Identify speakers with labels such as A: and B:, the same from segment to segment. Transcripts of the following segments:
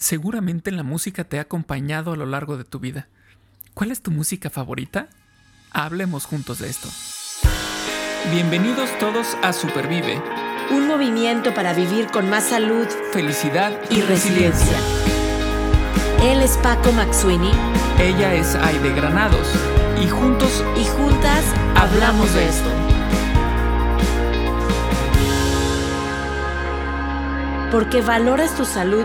A: Seguramente la música te ha acompañado a lo largo de tu vida. ¿Cuál es tu música favorita? Hablemos juntos de esto. Bienvenidos todos a Supervive.
B: Un movimiento para vivir con más salud,
A: felicidad
B: y, resiliencia. Él es Paco Maxuini.
A: Ella es Aide Granados. Y juntos
B: y juntas hablamos de esto. Porque valoras tu salud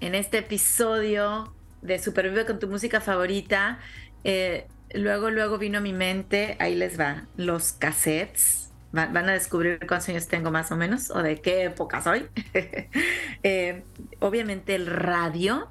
C: en este episodio de Supervive con tu música favorita, eh, luego, luego vino a mi mente, ahí les va, los cassettes. Van, a descubrir cuántos años tengo más o menos, o de qué época soy. Eh, obviamente el radio,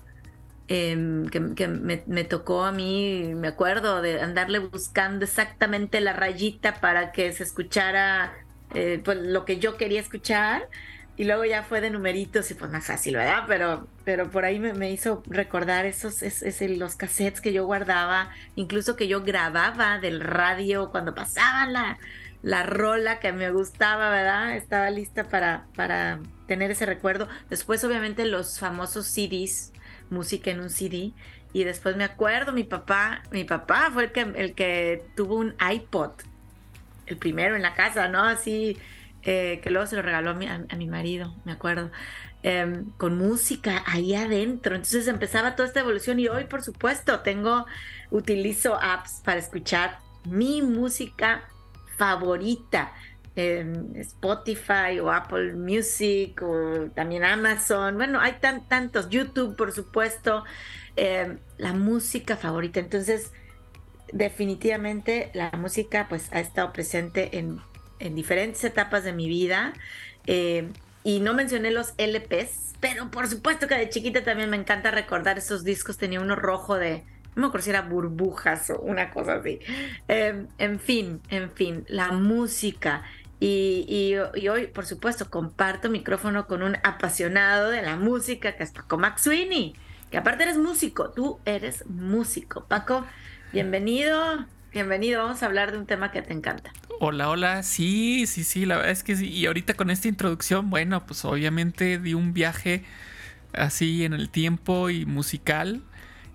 C: em, que, me, tocó a mí, me acuerdo de andarle buscando exactamente la rayita para que se escuchara eh, pues, lo que yo quería escuchar y luego ya fue de numeritos y pues más fácil, ¿verdad? Pero, pero por ahí me, hizo recordar esos, es, los cassettes que yo guardaba, incluso que yo grababa del radio cuando pasaba la, la rola que me gustaba, ¿verdad? Estaba lista para, para tener ese recuerdo. Después, obviamente, los famosos CDs, música en un CD. Y después me acuerdo, mi papá, mi papá fue el que, el que tuvo un iPod, el primero en la casa, ¿no? Así eh, que luego se lo regaló a mi, a, mi marido, me acuerdo, em, con música ahí adentro. Entonces empezaba toda esta evolución y hoy, por supuesto, tengo, utilizo apps para escuchar mi música favorita. Spotify o Apple Music o también Amazon. Bueno, hay tan, tantos. YouTube, por supuesto. Em, la música favorita. Entonces, definitivamente la música pues ha estado presente en en diferentes etapas de mi vida. Eh, y no mencioné los LPs, pero por supuesto que de chiquita también me encanta recordar esos discos. Tenía uno rojo de, no me acuerdo si era burbujas o una cosa así. Em, en fin, en fin, la música. Y, y, hoy, por supuesto, comparto micrófono con un apasionado de la música, que es Paco Maxwini, que aparte eres músico, tú eres músico. Paco, bienvenido. Bienvenido, vamos a hablar de un tema que te encanta.
A: Hola, hola, sí, sí, sí, la verdad es que sí. Y ahorita con esta introducción, bueno, pues obviamente di un viaje así en el tiempo y musical,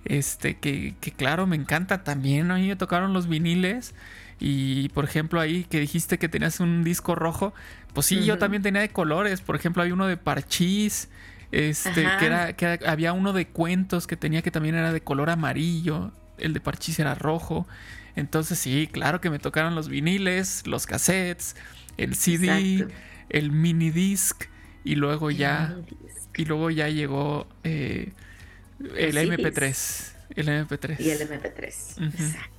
A: este, que, que claro, me encanta también. A mí me tocaron los viniles. Y por ejemplo, ahí que dijiste que tenías un disco rojo, pues sí, yo también tenía de colores. Por ejemplo, hay uno de Parchís, este, que era, que había uno de cuentos que tenía que también era de color amarillo. El de Parchís era rojo. Entonces sí, claro que me tocaron los viniles, los cassettes, el CD, el mini disc y luego ya y luego ya llegó eh, el MP3, el MP3
C: y el MP3. Exacto.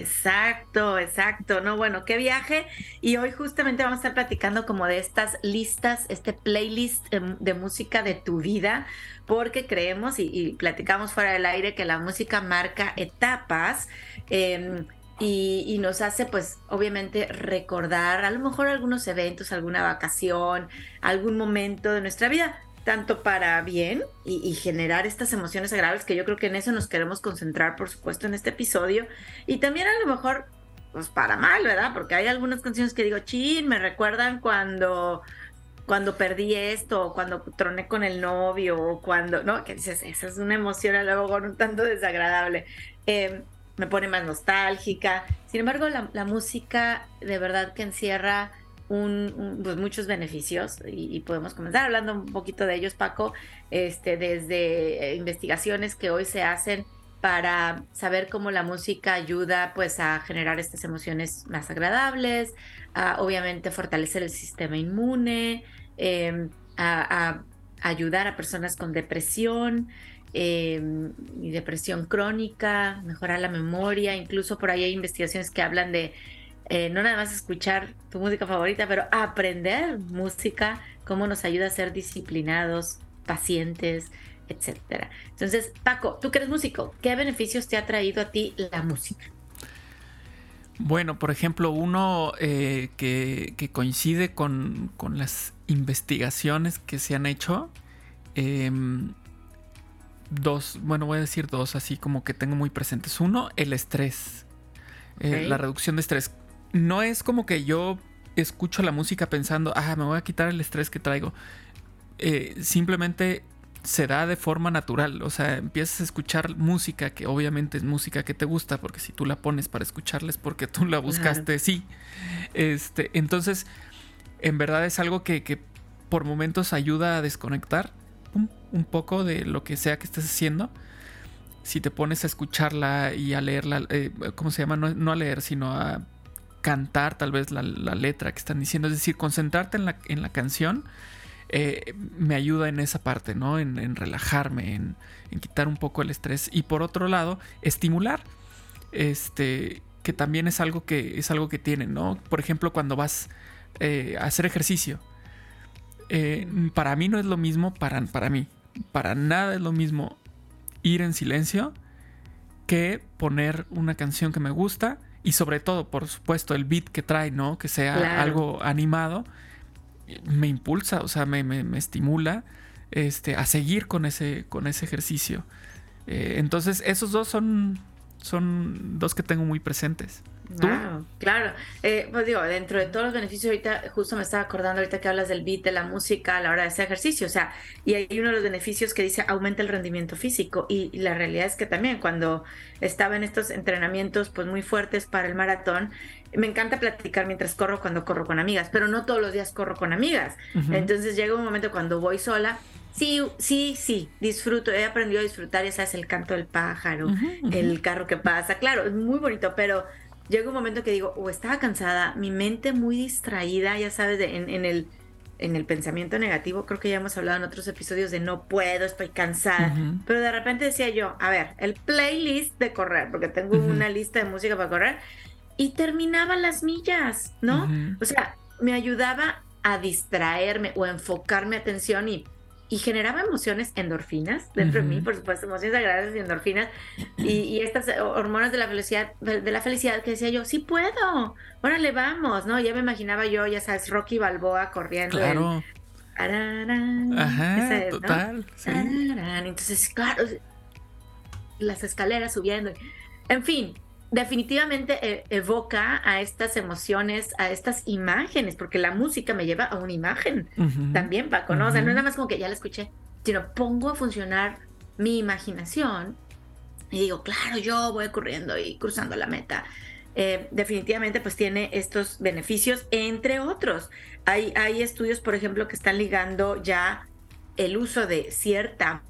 C: Exacto, exacto. No, bueno, qué viaje. Y hoy justamente vamos a estar platicando como de estas listas, este playlist de, música de tu vida, porque creemos y, platicamos fuera del aire que la música marca etapas. Em, y, nos hace pues obviamente recordar a lo mejor algunos eventos, alguna vacación, algún momento de nuestra vida, tanto para bien y, generar estas emociones agradables que yo creo que en eso nos queremos concentrar por supuesto en este episodio y también a lo mejor pues para mal, ¿verdad? Porque hay algunas canciones que digo, chin, me recuerdan cuando cuando perdí esto, o cuando troné con el novio, o cuando, ¿no? Que dices, esa es una emoción a luego con un tanto desagradable. Eh, me pone más nostálgica. Sin embargo, la, música de verdad que encierra un, pues muchos beneficios y, podemos comenzar hablando un poquito de ellos, Paco, este, desde investigaciones que hoy se hacen para saber cómo la música ayuda pues a generar estas emociones más agradables, a obviamente fortalecer el sistema inmune, em, a, ayudar a personas con depresión, eh, y depresión crónica, mejorar la memoria, incluso por ahí hay investigaciones que hablan de eh, no nada más escuchar tu música favorita, pero aprender música, cómo nos ayuda a ser disciplinados, pacientes, etcétera. Entonces, Paco, tú que eres músico, ¿qué beneficios te ha traído a ti la música?
A: Bueno, por ejemplo, uno eh, que, coincide con, las investigaciones que se han hecho, em, dos, bueno, voy a decir dos, así como que tengo muy presentes. Uno, el estrés, eh, la reducción de estrés. No es como que yo escucho la música pensando, ah, me voy a quitar el estrés que traigo. Eh, simplemente se da de forma natural. O sea, empiezas a escuchar música que obviamente es música que te gusta, porque si tú la pones para escucharla es porque tú la buscaste, sí. Este, entonces, en verdad es algo que, por momentos ayuda a desconectar un poco de lo que sea que estés haciendo. Si te pones a escucharla y a leerla, eh, ¿cómo se llama? No, a leer, sino a cantar tal vez la, letra que están diciendo. Es decir, concentrarte en la, en la canción eh, me ayuda en esa parte, ¿no? En, relajarme, en, quitar un poco el estrés. Y por otro lado, estimular. Este. Que también es algo que. es algo que tienen, ¿no? Por ejemplo, cuando vas eh, a hacer ejercicio. Eh, para mí no es lo mismo. Para, para mí. Para nada es lo mismo ir en silencio. Que poner una canción que me gusta. Y sobre todo, por supuesto, el beat que trae, ¿no? Que sea algo animado me impulsa, o sea, me, me, estimula este, a seguir con ese, con ese ejercicio. Eh, entonces, esos dos son, son dos que tengo muy presentes.
C: Claro. Eh, pues digo, dentro de todos los beneficios, ahorita justo me estaba acordando ahorita que hablas del beat, de la música a la hora de hacer ejercicio, o sea, y hay uno de los beneficios que dice aumenta el rendimiento físico y, la realidad es que también cuando estaba en estos entrenamientos pues muy fuertes para el maratón, me encanta platicar mientras corro cuando corro con amigas, pero no todos los días corro con amigas. Entonces llega un momento cuando voy sola, sí, sí, sí, disfruto, he aprendido a disfrutar, ya sabes, el canto del pájaro, el carro que pasa, claro, es muy bonito, pero llega un momento que digo, o estaba cansada, mi mente muy distraída, ya sabes, en, el en el pensamiento negativo, creo que ya hemos hablado en otros episodios de no puedo, estoy cansada, pero de repente decía yo, a ver, el playlist de correr, porque tengo una lista de música para correr, y terminaba las millas, ¿no? O sea, me ayudaba a distraerme o a enfocar mi atención y, y generaba emociones endorfinas dentro de mí, por supuesto, emociones agradables y endorfinas y, estas hormonas de la felicidad, de la felicidad que decía yo, sí puedo, órale, vamos, ¿no? Ya me imaginaba yo, ya sabes, Rocky Balboa corriendo.
A: Claro. Ajá, total. Sí.
C: Entonces, claro, las escaleras subiendo. En fin, definitivamente eh, evoca a estas emociones, a estas imágenes, porque la música me lleva a una imagen también, Paco, ¿no? O sea, no es nada más como que ya la escuché, sino pongo a funcionar mi imaginación y digo, claro, yo voy corriendo y cruzando la meta. Eh, definitivamente pues tiene estos beneficios, entre otros. Hay, hay estudios, por ejemplo, que están ligando ya el uso de cierta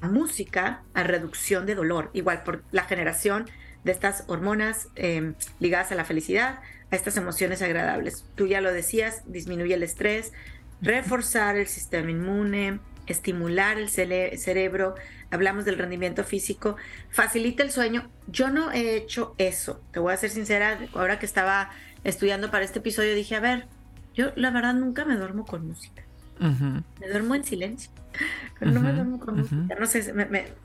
C: música a reducción de dolor, igual por la generación de estas hormonas em, ligadas a la felicidad, a estas emociones agradables. Tú ya lo decías, disminuye el estrés, reforzar el sistema inmune, estimular el cerebro, hablamos del rendimiento físico, facilita el sueño. Yo no he hecho eso, te voy a ser sincera, ahora que estaba estudiando para este episodio dije, a ver, yo la verdad nunca me duermo con música. Me duermo en silencio, pero no me duermo con música. No sé,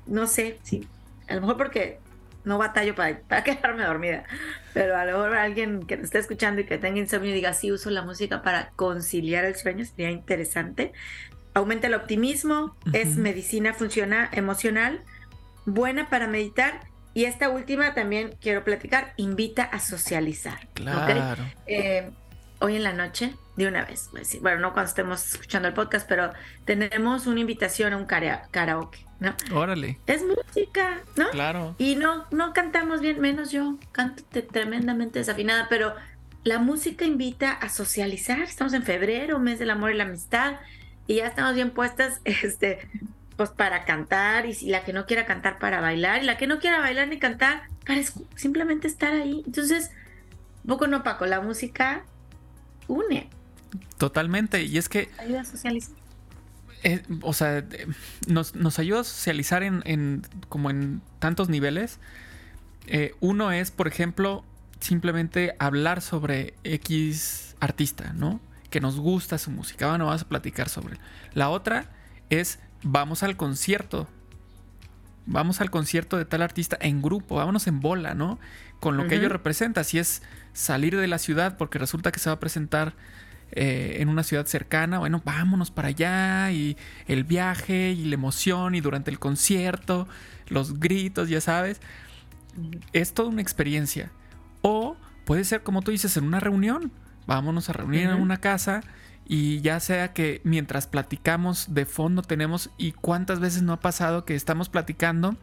C: no sé, sí. A lo mejor porque no batallo para, para, quedarme dormida. Pero a lo mejor alguien que me esté escuchando y que tenga insomnio y diga, sí, uso la música para conciliar el sueño, sería interesante. Aumenta el optimismo, es medicina funciona, emocional, buena para meditar. Y esta última también quiero platicar, invita a socializar.
A: Claro.
C: Eh, hoy en la noche, de una vez, bueno, no cuando estemos escuchando el podcast, pero tenemos una invitación a un karaoke. ¿No?
A: Órale.
C: Es música, ¿no?
A: Claro.
C: Y no, no cantamos bien, menos yo, canto tremendamente desafinada, pero la música invita a socializar. Estamos en febrero, mes del amor y la amistad, y ya estamos bien puestas, este, pues para cantar, y si la que no quiera cantar para bailar, y la que no quiera bailar ni cantar, para simplemente estar ahí. Entonces, poco no, Paco, la música une.
A: Totalmente, y es que...
C: Ayuda a socializar.
A: Eh, o sea, nos, ayuda a socializar en, como en tantos niveles. Eh, uno es, por ejemplo, simplemente hablar sobre X artista, ¿no? Que nos gusta su música. Bueno, vamos a platicar sobre La otra es vamos al concierto. Vamos al concierto de tal artista en grupo, vámonos en bola, ¿no? Con lo que ello representa. Si es salir de la ciudad porque resulta que se va a presentar eh, en una ciudad cercana, bueno, vámonos para allá y el viaje y la emoción y durante el concierto, los gritos, ya sabes. Es toda una experiencia. O puede ser, como tú dices, en una reunión. Vámonos a reunir en una casa y ya sea que mientras platicamos de fondo tenemos y cuántas veces no ha pasado que estamos platicando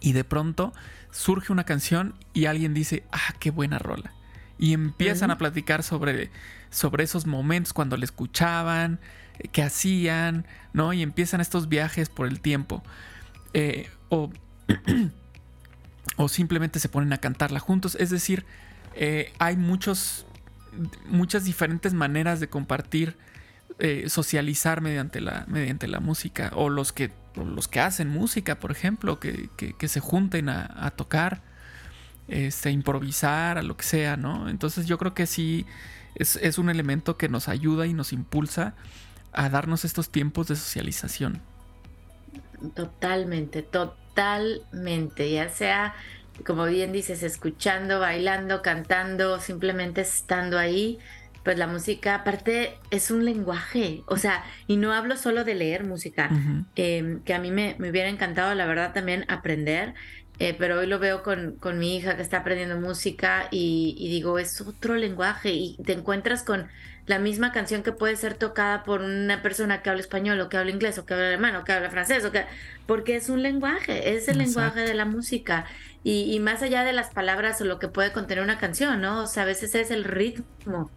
A: y de pronto surge una canción y alguien dice, ah, qué buena rola. Y empiezan a platicar sobre, sobre esos momentos cuando le escuchaban, eh, qué hacían, ¿no? Y empiezan estos viajes por el tiempo. Eh, o, o simplemente se ponen a cantarla juntos. Es decir, eh, hay muchos muchas diferentes maneras de compartir, eh, socializar mediante la, mediante la música. O los que, los que hacen música, por ejemplo, que, se junten a, tocar, este, improvisar, a lo que sea, ¿no? Entonces yo creo que sí es, un elemento que nos ayuda y nos impulsa a darnos estos tiempos de socialización.
C: Totalmente, totalmente, ya sea como bien dices, escuchando, bailando, cantando, simplemente estando ahí, pues la música aparte es un lenguaje, o sea, y no hablo solo de leer música, em, que a mí me, hubiera encantado, la verdad, también aprender, eh, pero hoy lo veo con, con, mi hija que está aprendiendo música y, y, digo, es otro lenguaje y te encuentras con la misma canción que puede ser tocada por una persona que habla español o que habla inglés o que habla alemán o que habla francés, o que, porque es un lenguaje, es el lenguaje de la música. Y, más allá de las palabras o lo que puede contener una canción, ¿no? O sea, a veces es el ritmo.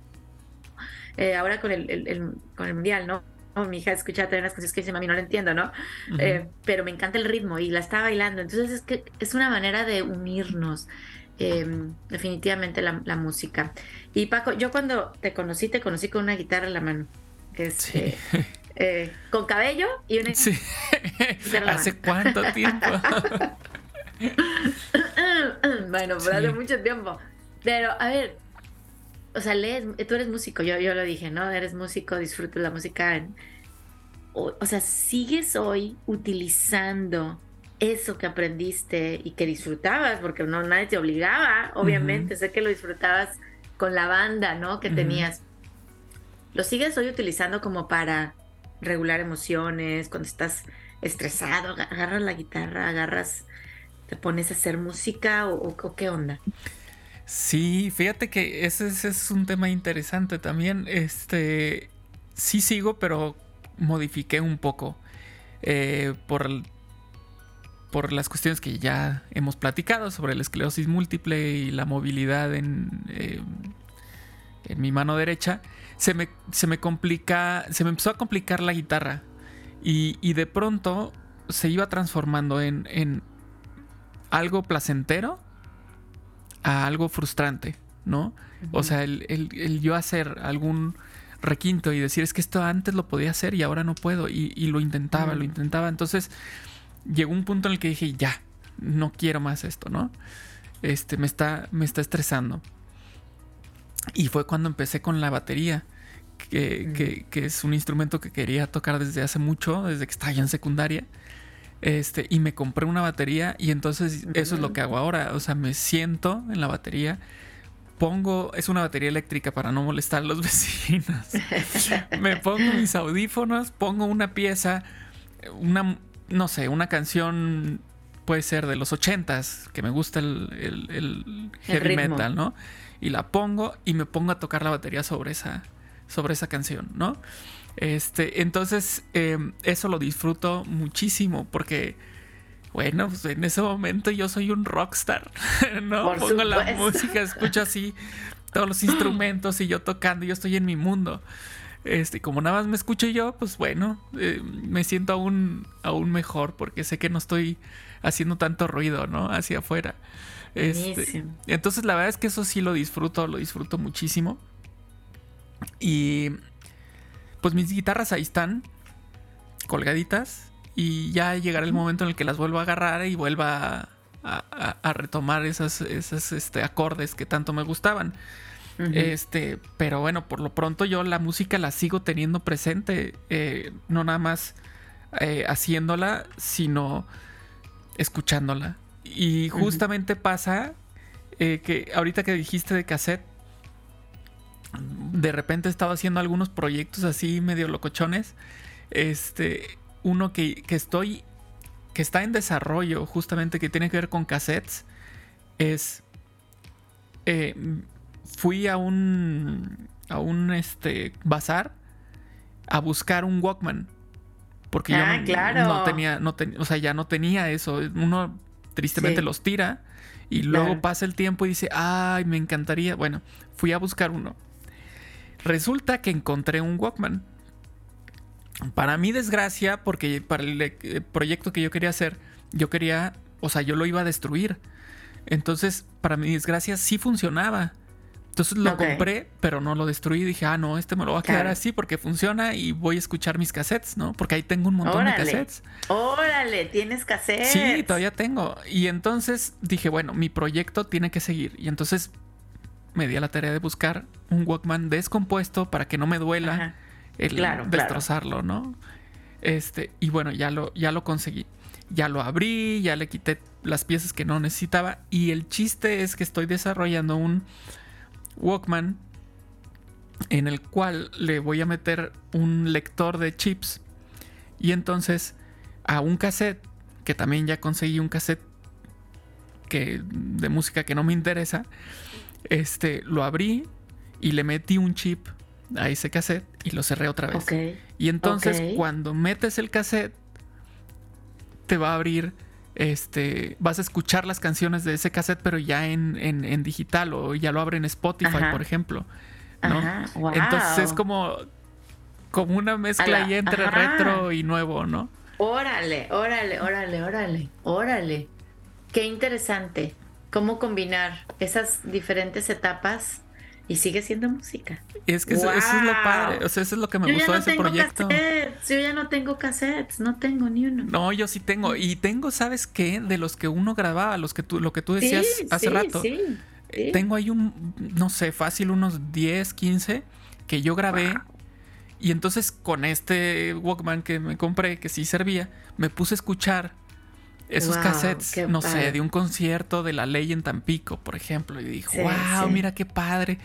C: Eh, ahora con el, con el mundial, ¿no? Mi hija escucha también las canciones que dice, mami, no lo entiendo, ¿no? Eh, pero me encanta el ritmo y la está bailando. Entonces es que es una manera de unirnos. Em, definitivamente la, música. Y Paco, yo cuando te conocí, te conocí con una guitarra en la mano. Este, eh, con cabello y una
A: sí. ¿Hace cuánto tiempo?
C: bueno, pero hace mucho tiempo. Pero, a ver, o sea, lees, tú eres músico, yo, yo lo dije, ¿no? Eres músico, disfrutas la música. o, sea, sigues hoy utilizando eso que aprendiste y que disfrutabas, porque no nadie te obligaba, obviamente, sé que lo disfrutabas con la banda, ¿no? Que tenías. ¿Lo sigues hoy utilizando como para regular emociones, cuando estás estresado, agarras la guitarra, agarras te pones a hacer música o, qué onda?
A: Sí, fíjate que ese, es un tema interesante también. Este, sí sigo, pero modifiqué un poco eh, por, por las cuestiones que ya hemos platicado sobre la esclerosis múltiple y la movilidad en, eh, en mi mano derecha. Se me, se me complica, se me empezó a complicar la guitarra y, y de pronto se iba transformando en, en algo placentero a algo frustrante, ¿no? O sea, el, yo hacer algún requinto y decir, es que esto antes lo podía hacer y ahora no puedo. Y, lo intentaba, lo intentaba. Entonces llegó un punto en el que dije, ya, no quiero más esto, ¿no? Este, me está, me está estresando. Y fue cuando empecé con la batería, que, que es un instrumento que quería tocar desde hace mucho, desde que estaba ya en secundaria. Este, y me compré una batería y entonces eso es lo que hago ahora. O sea, me siento en la batería, pongo, es una batería eléctrica para no molestar a los vecinos. me pongo mis audífonos, pongo una pieza, una, no sé, una canción puede ser de los ochentas, que me gusta el, heavy metal, ¿no? Y la pongo y me pongo a tocar la batería sobre esa, sobre esa canción, ¿no? Este, entonces, em, eso lo disfruto muchísimo porque, bueno, pues en ese momento yo soy un rockstar, ¿no? Pongo la música, escucho así todos los instrumentos y yo tocando, yo estoy en mi mundo. Este, como nada más me escucho yo, pues bueno, eh, me siento aún, aún mejor porque sé que no estoy haciendo tanto ruido, ¿no? Hacia afuera. Este, entonces la verdad es que eso sí lo disfruto, lo disfruto muchísimo. Y pues mis guitarras ahí están, colgaditas, y ya llegará el momento en el que las vuelvo a agarrar y vuelva a, retomar esas, esas este, acordes que tanto me gustaban. Este, pero bueno, por lo pronto yo la música la sigo teniendo presente, eh, no nada más eh, haciéndola, sino escuchándola. Y justamente pasa eh, que ahorita que dijiste de cassette, de repente he estado haciendo algunos proyectos así medio locochones. Este, uno que, que estoy, que está en desarrollo, justamente que tiene que ver con cassettes, es, eh, fui a un, a un este, bazar a buscar un Walkman. Porque yo
C: Ah,
A: no,
C: claro.
A: no tenía, no ten- o sea, ya no tenía eso. Uno tristemente
C: Sí.
A: los tira y luego
C: Claro.
A: pasa el tiempo y dice, ay, me encantaría. Bueno, fui a buscar uno. Resulta que encontré un Walkman. Para mi desgracia, porque para el eh, proyecto que yo quería hacer, yo quería, o sea, yo lo iba a destruir. Entonces, para mi desgracia, sí funcionaba. Entonces lo compré, pero no lo destruí. Dije, ah, no, este me lo voy a quedar así porque funciona y voy a escuchar mis cassettes, ¿no? Porque ahí tengo un montón de cassettes.
C: Órale, tienes cassette.
A: Sí, todavía tengo. Y entonces dije, bueno, mi proyecto tiene que seguir. Y entonces me di a la tarea de buscar un Walkman descompuesto para que no me duela
C: Ajá.
A: el
C: Claro, claro.
A: destrozarlo, ¿no? Este, y bueno, ya lo, ya lo conseguí. Ya lo abrí, ya le quité las piezas que no necesitaba. Y el chiste es que estoy desarrollando un Walkman en el cual le voy a meter un lector de chips. Y entonces a un cassette, que también ya conseguí un cassette que, de música que no me interesa, este, lo abrí y le metí un chip a ese cassette y lo cerré otra vez. Y entonces cuando metes el cassette, te va a abrir, este, vas a escuchar las canciones de ese cassette, pero ya en, en- en digital o ya lo abre en Spotify,
C: Ajá.
A: por ejemplo. ¿no?
C: Ajá, guau.
A: Entonces es como, como una mezcla
C: la-
A: ahí entre
C: ajá.
A: retro y nuevo, ¿no?
C: Órale, órale, órale, órale, órale. Qué interesante. Cómo combinar esas diferentes etapas y sigue siendo música.
A: Es que eso, eso es lo padre, o sea, eso es lo que me
C: yo
A: gustó de
C: no
A: ese proyecto.
C: cassettes, yo ya no tengo cassettes, no tengo ni uno.
A: No, yo sí tengo. Y tengo, ¿sabes qué? De los que uno grababa, los que tú, lo que tú decías
C: sí,
A: hace
C: sí,
A: rato.
C: sí,
A: Eh,
C: sí.
A: Tengo ahí un, no sé, fácil unos 10, 15 que yo grabé. Y entonces con este Walkman que me compré, que sí servía, me puse a escuchar esos cassettes, no
C: padre.
A: sé, de un concierto de la ley en Tampico, por ejemplo. Y dije,
C: Sí,
A: wow,
C: sí.
A: mira qué padre.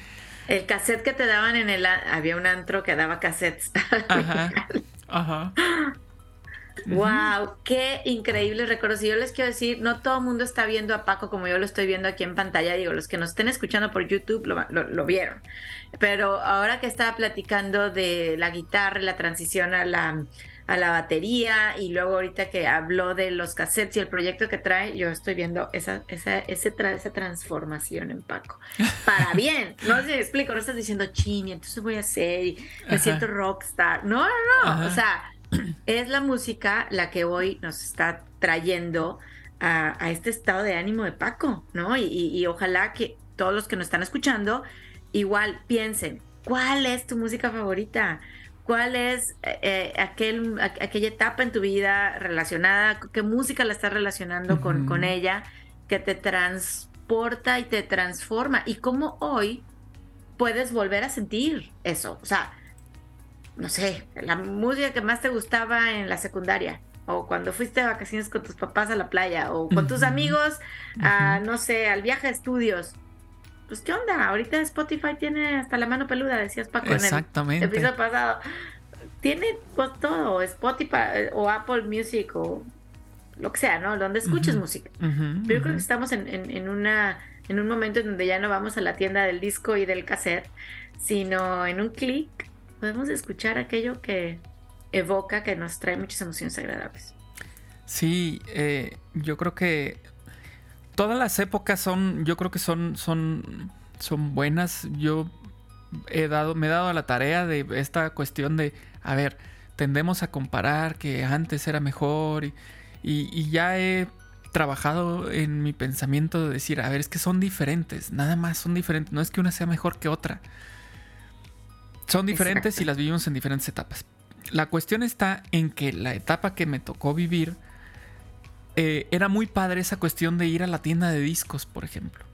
C: El cassette que te daban en el... Había un antro que daba cassettes.
A: Ajá. Ajá.
C: Wow, qué increíble recuerdos. Y yo les quiero decir, no todo el mundo está viendo a Paco como yo lo estoy viendo aquí en pantalla. Digo, los que nos estén escuchando por YouTube lo, lo- lo vieron. Pero ahora que estaba platicando de la guitarra, y la transición a la, a la batería y luego ahorita que habló de los cassettes y el proyecto que trae, yo estoy viendo esa, esa, ese tra- esa transformación en Paco. Para bien, no sé explico, no estás diciendo chini, entonces voy a hacer y me
A: Ajá.
C: siento rockstar. No, no, no.
A: Ajá.
C: O sea, es la música la que hoy nos está trayendo a, a este estado de ánimo de Paco, ¿no? Y, y- y ojalá que todos los que nos están escuchando igual piensen, ¿cuál es tu música favorita? ¿Cuál es eh, eh, aquel, a- aquella etapa en tu vida relacionada? ¿Qué música la estás relacionando con, con ella que te transporta y te transforma? Y cómo hoy puedes volver a sentir eso. O sea, no sé, la música que más te gustaba en la secundaria, o cuando fuiste de vacaciones con tus papás a la playa, o con tus amigos, a, no sé, al viaje de estudios. Pues, ¿qué onda? Ahorita Spotify tiene hasta la mano peluda, decías Paco en el
A: Exactamente.
C: episodio pasado. Tiene pues, todo, Spotify eh, o Apple Music o lo que sea, ¿no? Donde escuches música. Pero yo creo que estamos en, en- en una, en un momento en donde ya no vamos a la tienda del disco y del cassette, sino en un clic podemos escuchar aquello que evoca, que nos trae muchas emociones agradables.
A: Sí, eh, yo creo que todas las épocas son, yo creo que son, son, son buenas. Yo he dado, me he dado a la tarea de esta cuestión de, a ver, tendemos a comparar que antes era mejor y, y- y ya he trabajado en mi pensamiento de decir, a ver, es que son diferentes, nada más son diferentes, no es que una sea mejor que otra. Son diferentes
C: Exacto.
A: y las vivimos en diferentes etapas. La cuestión está en que la etapa que me tocó vivir eh, era muy padre esa cuestión de ir a la tienda de discos, por ejemplo.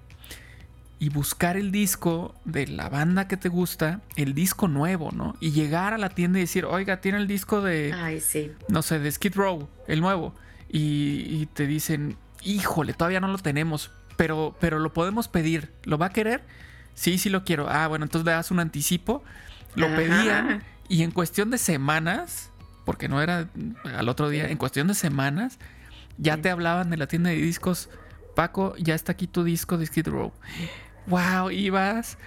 A: y buscar el disco de la banda que te gusta, el disco nuevo, ¿no? Y llegar a la tienda y decir, oiga, tiene el disco de,
C: Ay, sí.
A: no sé, de Skid Row, el nuevo. Y, y te dicen, híjole, todavía no lo tenemos, pero, pero lo podemos pedir. ¿Lo va a querer? Sí, sí lo quiero. Ah, bueno, entonces le das un anticipo. Lo
C: Ajá.
A: pedían y en cuestión de semanas, porque no era al otro día, en cuestión de semanas, ya
C: Sí.
A: te hablaban de la tienda de discos. Paco, ya está aquí tu disco de Skid Row. Wow, ibas,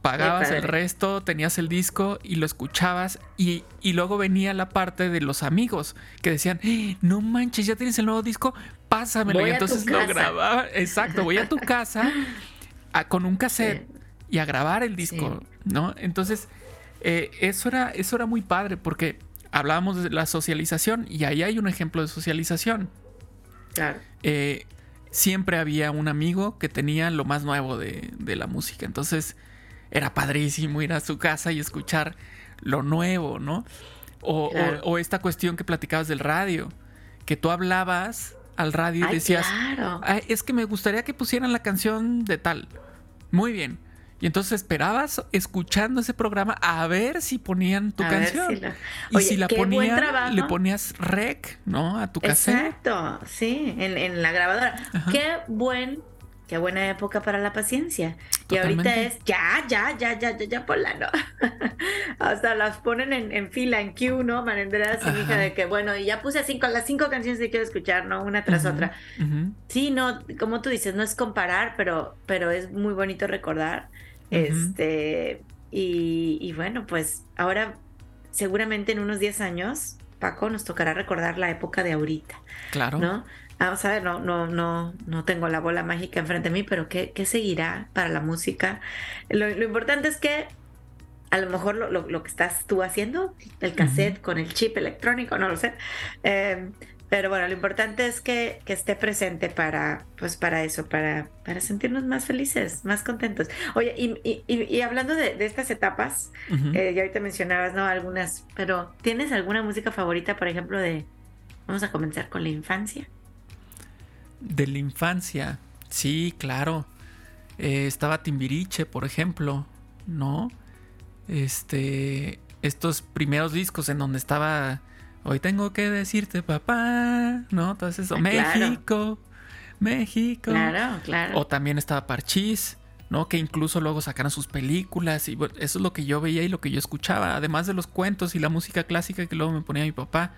A: pagabas el resto, tenías el disco y lo escuchabas. Y, y luego venía la parte de los amigos que decían: "Eh, No manches, ya tienes el nuevo disco, pásamelo.
C: Voy
A: y entonces lo grababa. Exacto, voy a tu casa a- con un cassette y a grabar el disco, ¿no? Entonces, eh, eso, era, eso era muy padre porque hablábamos de la socialización y ahí hay un ejemplo de socialización.
C: Claro.
A: Eh, siempre había un amigo que tenía lo más nuevo de, de la música. Entonces, era padrísimo ir a su casa y escuchar lo nuevo, ¿no? O, o-
C: Claro.
A: o esta cuestión que platicabas del radio, que tú hablabas al radio y
C: Ay,
A: decías,
C: claro.
A: "Ay, es que me gustaría que pusieran la canción de tal. Muy bien. Y entonces esperabas escuchando ese programa a ver si ponían tu
C: A
A: canción.
C: si la-
A: Y
C: Oye,
A: si la ponían, le ponías rec, ¿no? A tu cassette.
C: Exacto, sí, en, en la grabadora.
A: Ajá.
C: Qué buen, qué buena época para la paciencia. Y ahorita
A: Totalmente.
C: es ya, ya, ya, ya, ya, ya, ponla, ¿no? Hasta las ponen en, en fila, en queue, ¿no? Marenderas y mi hija
A: Ajá.
C: de que, bueno, y ya puse cinco, las cinco canciones que quiero escuchar, ¿no? Una tras
A: Ujú,
C: otra.
A: ujú.
C: Sí, no, como tú dices, no es comparar, pero, pero es muy bonito recordar. Este, y, y bueno, pues ahora seguramente en unos 10 años, Paco, nos tocará recordar la época de ahorita,
A: Claro.
C: ¿no? Vamos a ver, no, no, no, no tengo la bola mágica enfrente de mí, pero ¿qué, qué seguirá para la música? Lo, lo importante es que a lo mejor lo, lo- lo que estás tú haciendo, el cassette con el chip electrónico, no lo sé. eh, pero bueno, lo importante es que, que esté presente para, pues para eso, para, para sentirnos más felices, más contentos. Oye, y, y- y- hablando de, de estas etapas, eh, ya ahorita mencionabas, ¿no? Algunas, pero ¿tienes alguna música favorita, por ejemplo, de... Vamos a comenzar con la infancia.
A: De la infancia. Sí, claro. Eh, estaba Timbiriche, por ejemplo, ¿no? Este. Estos primeros discos en donde estaba. Hoy tengo que decirte, papá. ¿No? Todo eso.
C: Ah, claro.
A: México. México.
C: Claro, claro.
A: O también estaba Parchís, ¿no? Que incluso luego sacaron sus películas. Y bueno, eso es lo que yo veía y lo que yo escuchaba. Además de los cuentos y la música clásica que luego me ponía mi papá.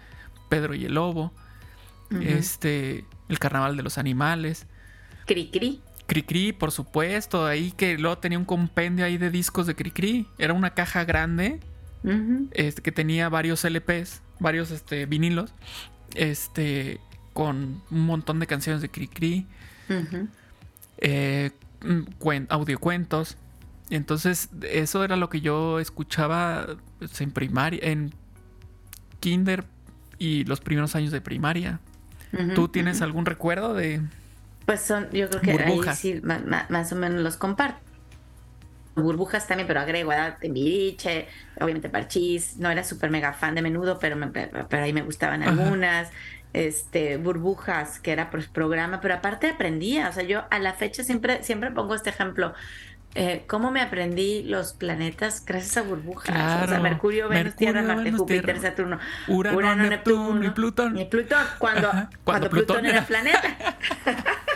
A: Pedro y el Lobo. Este. El Carnaval de los Animales.
C: Cri-cri.
A: Cricri, por supuesto, ahí que luego tenía un compendio ahí de discos de Cricri. Era una caja grande este, que tenía varios LPs, varios este, vinilos, este, con un montón de canciones de Cricri,
C: Ujú.
A: eh, mm, cuen- audiocuentos. Entonces, eso era lo que yo escuchaba pues, en primaria, en kinder y los primeros años de primaria. ¿Tú tienes algún recuerdo de...?
C: Pues son, yo creo que
A: Burbujas.
C: ahí sí, ma- más o menos los comparto. Burbujas también, pero agrego, ¿verdad? Timbiriche, obviamente Parchís, no era súper mega fan de menudo, pero, me- pero ahí me gustaban
A: Ajá.
C: algunas. Este, burbujas, que era pues programa, pero aparte aprendía, o sea, yo a la fecha siempre, siempre pongo este ejemplo. Eh, ¿Cómo me aprendí los planetas gracias a burbujas? o sea. Mercurio, Venus, Tierra, Marte,
A: Venus,
C: Júpiter,
A: Tierra.
C: Saturno,
A: Urano, Neptuno y Plutón.
C: Y Plutón, cuando, Plutón, era planeta.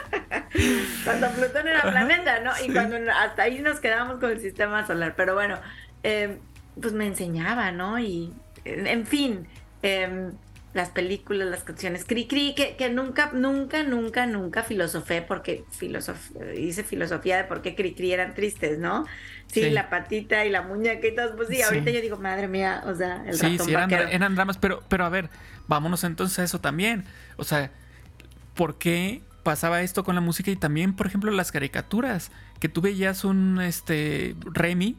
C: cuando Plutón era planeta, ¿no? Y
A: sí.
C: cuando hasta ahí nos quedamos con el sistema solar. Pero bueno, eh, pues me enseñaba, ¿no? Y en, fin, eh, las películas, las canciones, cri cri, que, que nunca, nunca, nunca, nunca filosofé porque filosof hice filosofía de por qué cri cri eran tristes, ¿no? Sí,
A: Sí.
C: la patita y la muñeca y todo, pues sí,
A: Sí.
C: ahorita yo digo, madre mía, o sea, el
A: Sí,
C: ratón
A: sí, eran dramas, pero, pero a ver, vámonos entonces a eso también. O sea, ¿por qué pasaba esto con la música y también, por ejemplo, las caricaturas? Que tú veías un este Remy,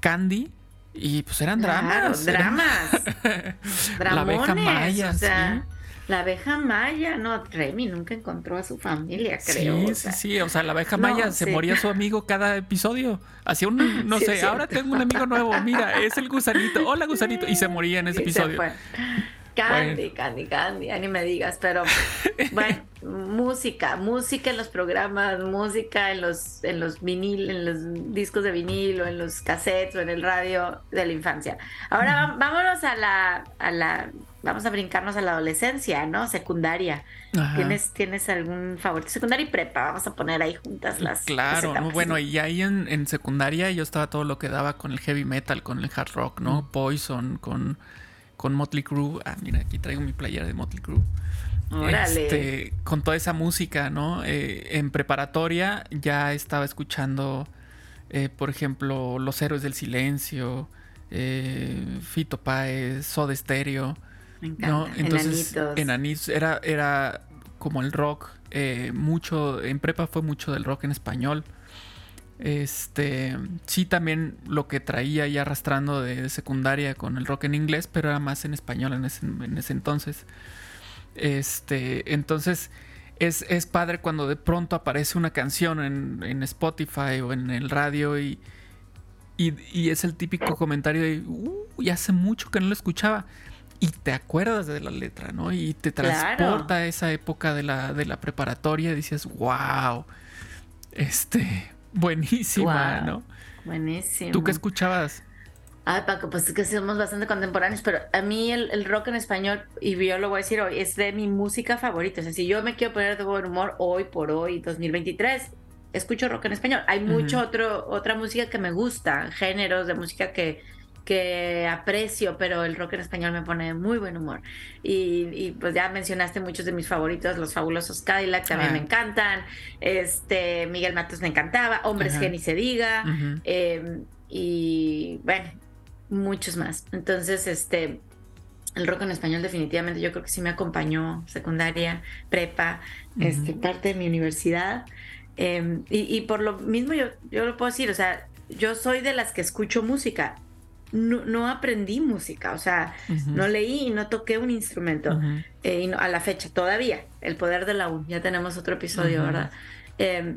A: Candy, y pues eran
C: Claro,
A: dramas. eran-
C: dramas.
A: La abeja maya,
C: o sea,
A: sí.
C: La abeja maya, no, Remy nunca encontró a su familia, creo.
A: Sí,
C: o
A: sí,
C: sea.
A: sí. O sea, la abeja
C: No,
A: maya se
C: sí.
A: moría su amigo cada episodio. Hacía un, no
C: Sí,
A: sé, ahora tengo un amigo nuevo. Mira, es el gusanito. Hola, gusanito. Y se moría en ese
C: Y se
A: episodio.
C: fue. Candy, Candy, Candy, ya ni me digas, pero bueno, música, música en los programas, música en los, en los vinil, en los discos de vinil o en los cassettes o en el radio de la infancia. Ahora vámonos a la, a la, vamos a brincarnos a la adolescencia, ¿no? Secundaria. ¿Tienes, ¿Tienes algún favorito? Secundaria y prepa, vamos a poner ahí juntas las.
A: Claro, bueno, y ahí en, en, secundaria yo estaba todo lo que daba con el heavy metal, con el hard rock, ¿no? Poison, con con Motley Crue. Ah, mira, aquí traigo mi playera de Motley Crue. Este, con toda esa música, ¿no? Eh, en preparatoria ya estaba escuchando, eh, por ejemplo, Los Héroes del Silencio, eh, Fito Páez, Soda Stereo.
C: Me ¿no? Entonces,
A: Enanitos. era, era como el rock. mucho, en prepa fue mucho del rock en español. Este, sí, también lo que traía ya arrastrando de, secundaria con el rock en inglés, pero era más en español en ese, entonces. Este, entonces es, es, padre cuando de pronto aparece una canción en, Spotify o en el radio y, y, es el típico comentario de, uh, hace mucho que no lo escuchaba. Y te acuerdas de la letra, ¿no? Y te transporta a esa época de la, de la preparatoria y dices, wow, este, buenísima, ¿no?
C: Buenísimo.
A: ¿Tú qué escuchabas?
C: Ay, Paco, pues es que somos bastante contemporáneos, pero a mí el, rock en español, y yo lo voy a decir hoy, es de mi música favorita. O sea, si yo me quiero poner de buen humor hoy por hoy, 2023, escucho rock en español. Hay mucho otro, otra música que me gusta, géneros de música que, que aprecio, pero el rock en español me pone muy buen humor. Y, pues ya mencionaste muchos de mis favoritos, los fabulosos Cadillac también me encantan, este Miguel Matos me encantaba, Hombres que ni se diga, em, y bueno, muchos más. Entonces, este, el rock en español definitivamente yo creo que sí me acompañó secundaria, prepa, este, parte de mi universidad. Em, y, y, por lo mismo yo, yo lo puedo decir, o sea, yo soy de las que escucho música no, aprendí música, o sea, no leí y no toqué un instrumento eh, a la fecha todavía. El poder de la U, ya tenemos otro episodio, ¿verdad? Em,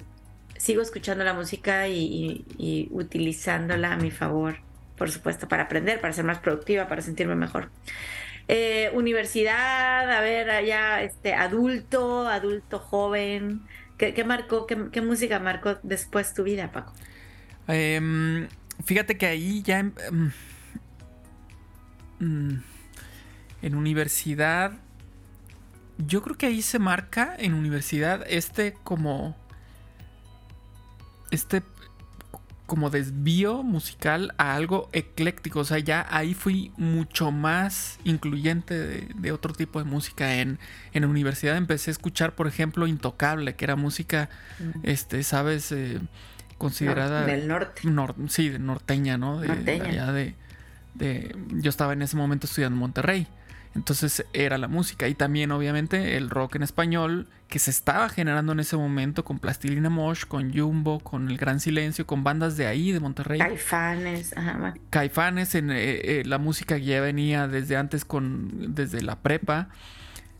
C: sigo escuchando la música y, utilizándola a mi favor, por supuesto, para aprender, para ser más productiva, para sentirme mejor. Eh, universidad, a ver, allá, este, adulto, adulto joven. ¿Qué, marcó, qué, música marcó después tu vida, Paco?
A: Eh, Fíjate que ahí ya en, em, mm, en universidad, yo creo que ahí se marca en universidad este como este como desvío musical a algo ecléctico. O sea, ya ahí fui mucho más incluyente de, otro tipo de música. En, en universidad empecé a escuchar, por ejemplo, Intocable, que era música, mm. este, ¿sabes? Eh, considerada...
C: del norte.
A: sí, de norteña, ¿no? De,
C: norteña.
A: De, de, yo estaba en ese momento estudiando en Monterrey. Entonces era la música y también obviamente el rock en español que se estaba generando en ese momento con Plastilina Mosh, con Jumbo, con El Gran Silencio, con bandas de ahí, de Monterrey.
C: Caifanes, ajá.
A: Caifanes, en eh, eh, la música que ya venía desde antes con, desde la prepa.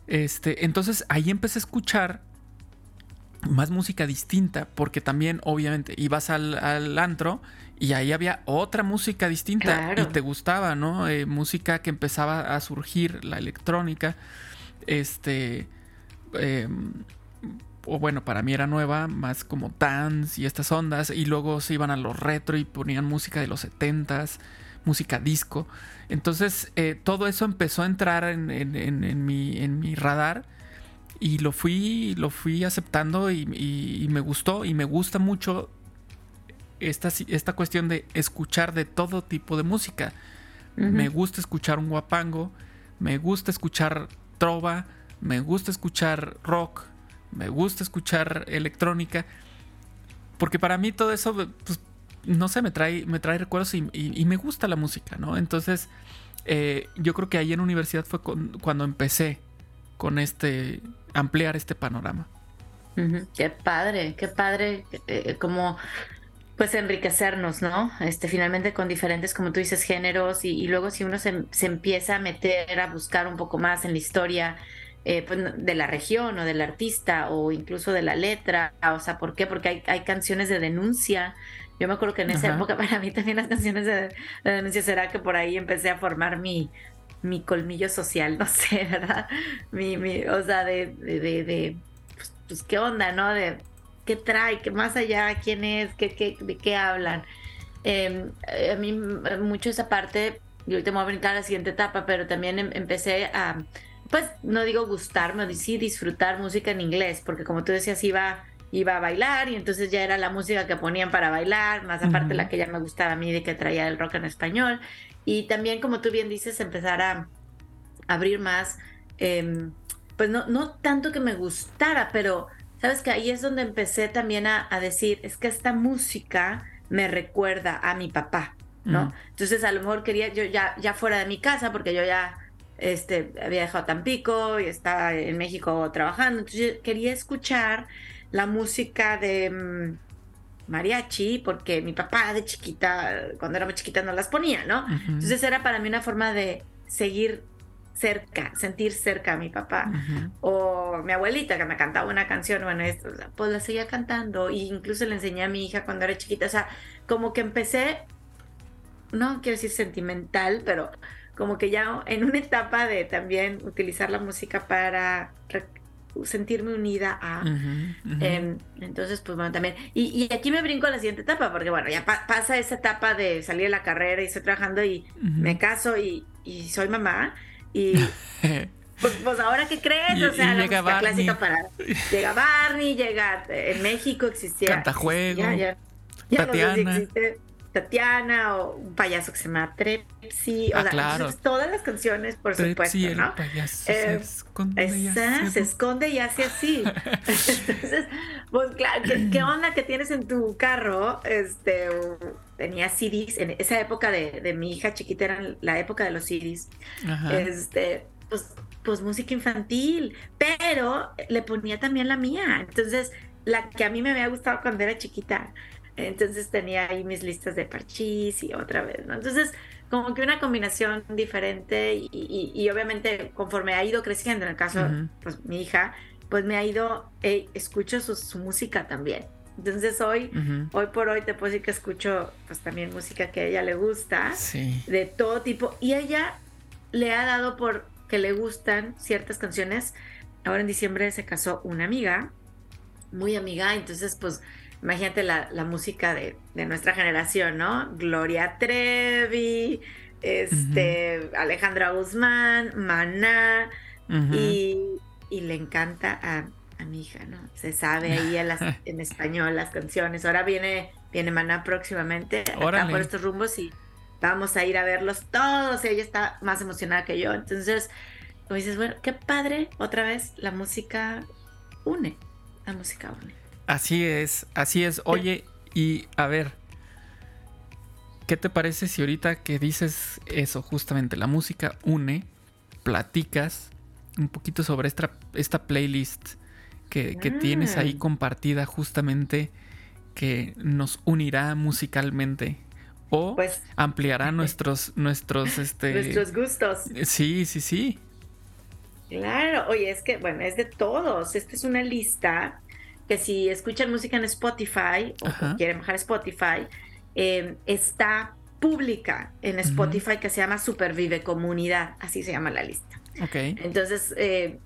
A: Este, entonces ahí empecé a escuchar más música distinta, porque también obviamente ibas al, antro y ahí había otra música distinta y te gustaba, ¿no? Eh, música que empezaba a surgir, la electrónica, este, em, o bueno, para mí era nueva, más como dance y estas ondas, y luego se iban a los retro y ponían música de los setentas, música disco. Entonces, eh, todo eso empezó a entrar en, en, mi, en mi radar y lo fui, lo fui aceptando y, me gustó y me gusta mucho esta, esta cuestión de escuchar de todo tipo de música. Me gusta escuchar un guapango, me gusta escuchar trova, me gusta escuchar rock, me gusta escuchar electrónica, porque para mí todo eso, pues, no sé, me trae, me trae recuerdos y, me gusta la música, ¿no? Entonces, eh, yo creo que ahí en universidad fue cuando empecé con este ampliar este panorama.
C: Qué padre, qué padre, eh, como pues enriquecernos, ¿no? Este, finalmente con diferentes, como tú dices, géneros y, luego si uno se, empieza a meter a buscar un poco más en la historia eh, pues, de la región o del artista o incluso de la letra, o sea, ¿por qué? Porque hay, hay canciones de denuncia. Yo me acuerdo que en esa época para mí también las canciones de, de denuncia será que por ahí empecé a formar mi, mi colmillo social, no sé, ¿verdad? Mi, mi, o sea, de, de, de, pues, pues, qué onda, ¿no? De qué trae, qué más allá, quién es, qué, qué, de qué hablan. Em, a mí mucho esa parte, y ahorita me voy a brincar a la siguiente etapa, pero también em, empecé a, pues no digo gustarme, sí disfrutar música en inglés, porque como tú decías, iba iba a bailar y entonces ya era la música que ponían para bailar, más aparte la que ya me gustaba a mí de que traía el rock en español. Y también, como tú bien dices, empezar a abrir más, em, pues no, no tanto que me gustara, pero sabes que ahí es donde empecé también a, decir, es que esta música me recuerda a mi papá, ¿no? Entonces a lo mejor quería yo ya, ya fuera de mi casa, porque yo ya este, había dejado Tampico y estaba en México trabajando, entonces quería escuchar la música de mm, mariachi, porque mi papá de chiquita, cuando era muy chiquita, no las ponía, ¿no? Entonces era para mí una forma de seguir cerca, sentir cerca a mi papá. O mi abuelita que me cantaba una canción, bueno, esto, pues la seguía cantando. E incluso le enseñé a mi hija cuando era chiquita. O sea, como que empecé, no quiero decir sentimental, pero como que ya en una etapa de también utilizar la música para sentirme unida a. Em, entonces, pues bueno, también. Y, aquí me brinco a la siguiente etapa, porque bueno, ya pasa esa etapa de salir de la carrera y estoy trabajando y me caso y, soy mamá. Y pues, pues, ahora qué crees, o sea, la música clásica para. Llega Barney, llega. En México existía.
A: Cantajuego. Ya, ya, ya Tatiana.
C: Tatiana o un payaso que se llama Trepsi. o ah, sea, claro. todas las canciones, por supuesto, ¿no?
A: se eh, esconde y hace...
C: se esconde y hace así. Entonces, pues claro, ¿qué, onda que tienes en tu carro? Este, tenía CDs, en esa época de, mi hija chiquita era la época de los CDs. Este, pues, pues música infantil, pero le ponía también la mía. Entonces, la que a mí me había gustado cuando era chiquita entonces tenía ahí mis listas de parchís y otra vez, ¿no? Entonces, como que una combinación diferente y, obviamente conforme ha ido creciendo, en el caso, pues mi hija, pues me ha ido, escucho su, música también. Entonces hoy, hoy por hoy te puedo decir que escucho pues también música que a ella le gusta, de todo tipo, y ella le ha dado por que le gustan ciertas canciones. Ahora en diciembre se casó una amiga, muy amiga, entonces pues imagínate la, música de, nuestra generación, ¿no? Gloria Trevi, este, Alejandra Guzmán, Maná, y, le encanta a, mi hija, ¿no? Se sabe ahí en, español las canciones. Ahora viene, viene Maná próximamente acá por estos rumbos y vamos a ir a verlos todos. Ella está más emocionada que yo. Entonces, como dices, bueno, qué padre, otra vez la música une, la música une.
A: Así es, así es. Oye, y a ver, ¿qué te parece si ahorita que dices eso, justamente la música une, platicas un poquito sobre esta, esta playlist que, tienes ahí mm. compartida justamente que nos unirá musicalmente? O pues, ampliará nuestros, nuestros, este...
C: Nuestros gustos.
A: Sí, sí, sí.
C: Claro, oye, es que, bueno, es de todos. Esta es una lista que si escuchan música en Spotify o quieren bajar Spotify, em, está pública en Spotify que se llama Supervive Comunidad, así se llama la lista.
A: Okay.
C: Entonces, eh,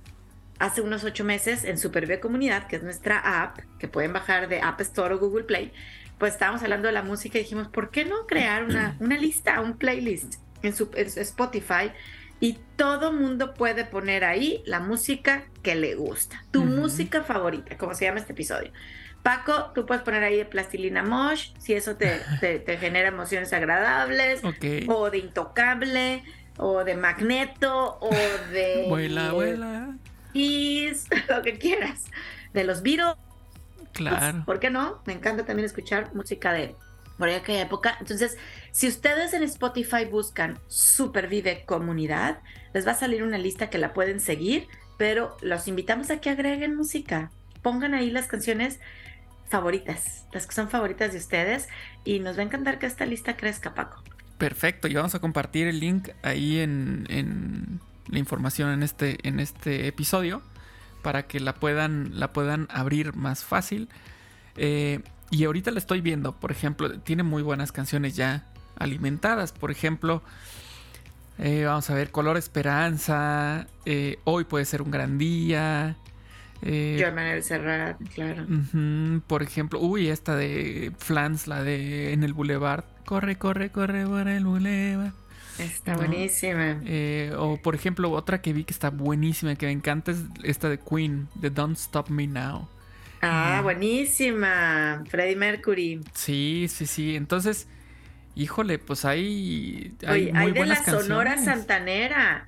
C: hace unos ocho meses en Supervive Comunidad, que es nuestra app, que pueden bajar de App Store o Google Play, pues estábamos hablando de la música y dijimos, ¿por qué no crear una, una lista, un playlist en, su, en Spotify y todo mundo puede poner ahí la música que le gusta, tu música favorita, como se llama este episodio. Paco, tú puedes poner ahí de Plastilina Mosh, si eso te, te, genera emociones agradables, o de Intocable, o de Magneto, o de...
A: Vuela, vuela.
C: Y lo que quieras. De los Beatles.
A: Claro.
C: ¿Por qué no? Me encanta también escuchar música de por aquella época. Entonces, si ustedes en Spotify buscan Supervive Comunidad, les va a salir una lista que la pueden seguir, pero los invitamos a que agreguen música. Pongan ahí las canciones favoritas, las que son favoritas de ustedes, y nos va a encantar que esta lista crezca, Paco.
A: Perfecto, y vamos a compartir el link ahí en, la información en este, en este episodio para que la puedan, la puedan abrir más fácil. Eh, y ahorita la estoy viendo, por ejemplo, tiene muy buenas canciones ya alimentadas. Por ejemplo, Eh, vamos a ver, Color Esperanza. eh, Hoy puede ser un gran día. eh,
C: Joan Manuel Serrat, claro.
A: por ejemplo, uy, esta de Flans, la de En el Boulevard. Corre, corre, corre por el Boulevard.
C: Está
A: No.
C: buenísima.
A: Eh, o por ejemplo, otra que vi que está buenísima, que me encanta, es esta de Queen, de Don't Stop Me Now.
C: Ah, buenísima. Freddie Mercury.
A: Sí, sí, sí. Entonces, híjole, pues hay, hay
C: Oye,
A: muy
C: hay de la
A: buenas
C: Sonora
A: canciones.
C: Santanera.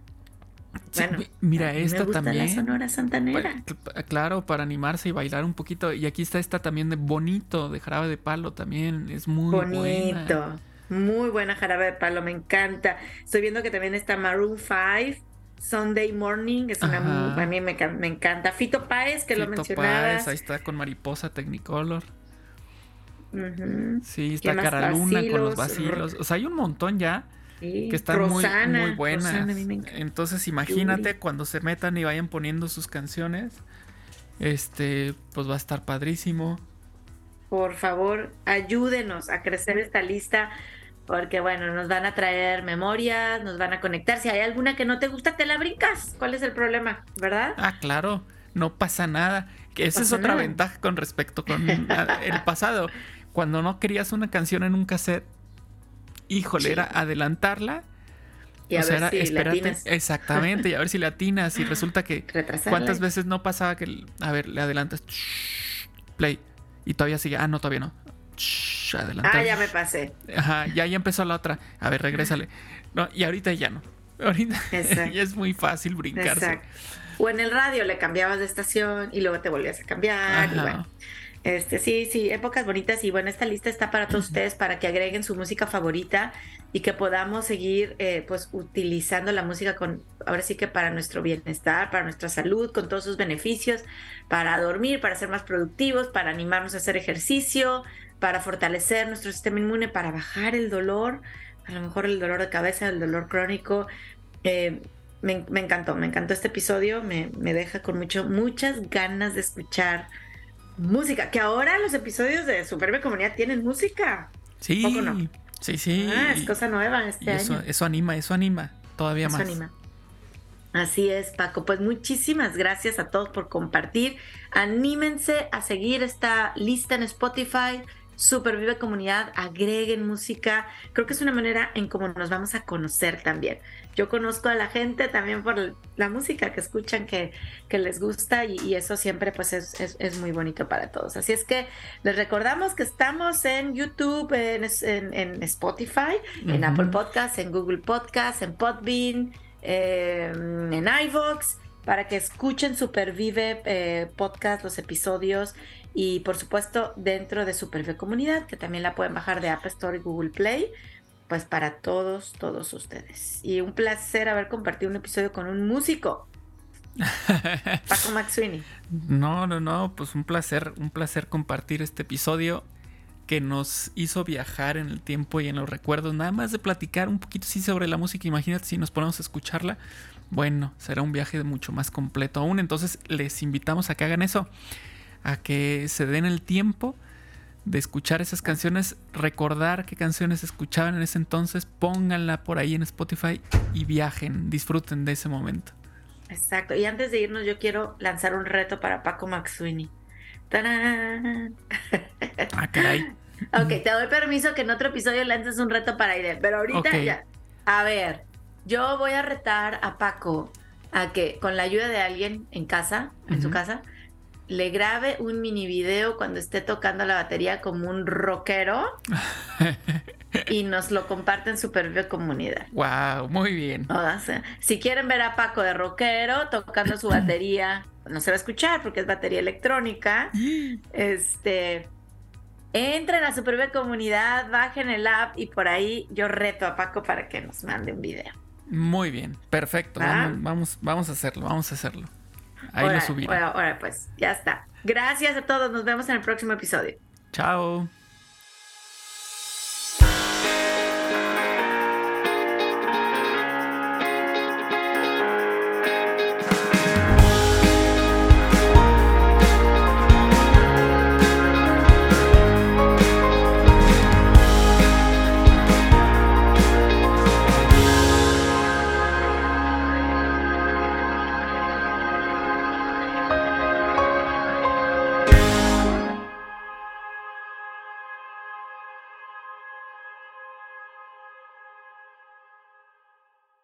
A: Sí,
C: Bueno,
A: mi- mira esta
C: me gusta
A: también.
C: la Sonora Santanera.
A: Pa- Claro, para animarse y bailar un poquito. Y aquí está esta también de Bonito, de Jarabe de Palo también. Es muy buena.
C: Bonito. Muy buena jarabe de palo, me encanta. Estoy viendo que también está Maroon 5, Sunday Morning, es una muy- a mí me, me encanta. Fito Páez, que lo
A: Fito
C: mencionabas.
A: Páez, ahí está con Mariposa Technicolor. Sí,
C: ¿Qué
A: está? Cara Luna con los
C: Vacilos.
A: O sea, hay un montón ya
C: Sí.
A: que están muy,
C: Rosana,
A: muy buenas.
C: Rosana.
A: Entonces, imagínate cuando se metan y vayan poniendo sus canciones. Este, pues va a estar padrísimo.
C: Por favor, ayúdenos a crecer esta lista. Porque bueno, nos van a traer memorias, nos van a conectar. Si hay alguna que no te gusta, te la brincas. ¿Cuál es el problema? ¿Verdad?
A: Ah, claro, no pasa nada. Que esa es otra
C: nada.
A: ventaja con respecto con a- el pasado. Cuando no querías una canción en un cassette, híjole,
C: Sí.
A: era adelantarla.
C: Y a
A: o sea,
C: ver
A: era
C: si
A: espérate.
C: latinas.
A: Exactamente, y a ver si le atinas. Y resulta que. ¿Cuántas veces no pasaba que. A ver, le adelantas. Play. Y todavía sigue. Ah, no, todavía no. Adelantar.
C: Ah, ya me pasé.
A: Ajá, ya, ya empezó la otra. A ver, regrésale. No, y ahorita ya no. Ahorita ya es muy fácil brincarse.
C: Exacto. O en el radio le cambiabas de estación y luego te volvías a cambiar. y bueno. Este, sí, sí, épocas bonitas y bueno, esta lista está para todos ustedes para que agreguen su música favorita y que podamos seguir eh, pues utilizando la música con, ahora sí que para nuestro bienestar, para nuestra salud, con todos sus beneficios, para dormir, para ser más productivos, para animarnos a hacer ejercicio, para fortalecer nuestro sistema inmune, para bajar el dolor, a lo mejor el dolor de cabeza, el dolor crónico. Eh, me, me encantó, me encantó este episodio, me, me deja con mucho, muchas ganas de escuchar música, que ahora los episodios de Superbe Comunidad tienen música.
A: Sí.
C: ¿Poco no?
A: Sí, sí.
C: Ah, es cosa nueva este
A: eso,
C: año.
A: eso anima, eso anima. Todavía
C: Eso
A: más.
C: anima. Así es, Paco. Pues muchísimas gracias a todos por compartir. Anímense a seguir esta lista en Spotify. Supervive Comunidad, agreguen música. Creo que es una manera en cómo nos vamos a conocer también. Yo conozco a la gente también por la música que escuchan, que, que les gusta y, y eso siempre pues es, es- es muy bonito para todos. Así es que les recordamos que estamos en YouTube, en, en- en Spotify, en. Apple Podcasts, en Google Podcasts, en Podbean, eh, en iVoox, para que escuchen Supervive eh, Podcast, los episodios y por supuesto dentro de Supervive Comunidad, que también la pueden bajar de App Store y Google Play, pues para todos, todos ustedes. Y un placer haber compartido un episodio con un músico, Paco Maxwini.
A: No, no, no, pues un placer, un placer compartir este episodio que nos hizo viajar en el tiempo y en los recuerdos, nada más de platicar un poquito sí sobre la música, imagínate si nos ponemos a escucharla, bueno, será un viaje mucho más completo aún, entonces les invitamos a que hagan eso, a que se den el tiempo de escuchar esas canciones, recordar qué canciones escuchaban en ese entonces, pónganla por ahí en Spotify y viajen, disfruten de ese momento.
C: Exacto. Y antes de irnos, yo quiero lanzar un reto para Paco Maxwini. ¡Tarán!
A: Ah, caray.
C: Ok, te doy permiso que en otro episodio lances un reto para Irene, pero ahorita
A: Ok.
C: ya. A ver, yo voy a retar a Paco a que con la ayuda de alguien en casa, en su casa, le grabe un mini video cuando esté tocando la batería como un rockero y nos lo comparte en Supervive Comunidad.
A: wow, muy bien.
C: O sea, si quieren ver a Paco de rockero tocando su batería, no se va a escuchar porque es batería electrónica. Este, entren a Superver Comunidad, bajen el app y por ahí yo reto a Paco para que nos mande un video.
A: Muy bien, perfecto.
C: ¿Va?
A: Vamos, vamos, vamos a hacerlo, vamos a hacerlo. Ahí lo subiré.
C: ahora, pues, ya está. Gracias a todos, nos vemos en el próximo episodio.
A: Chao.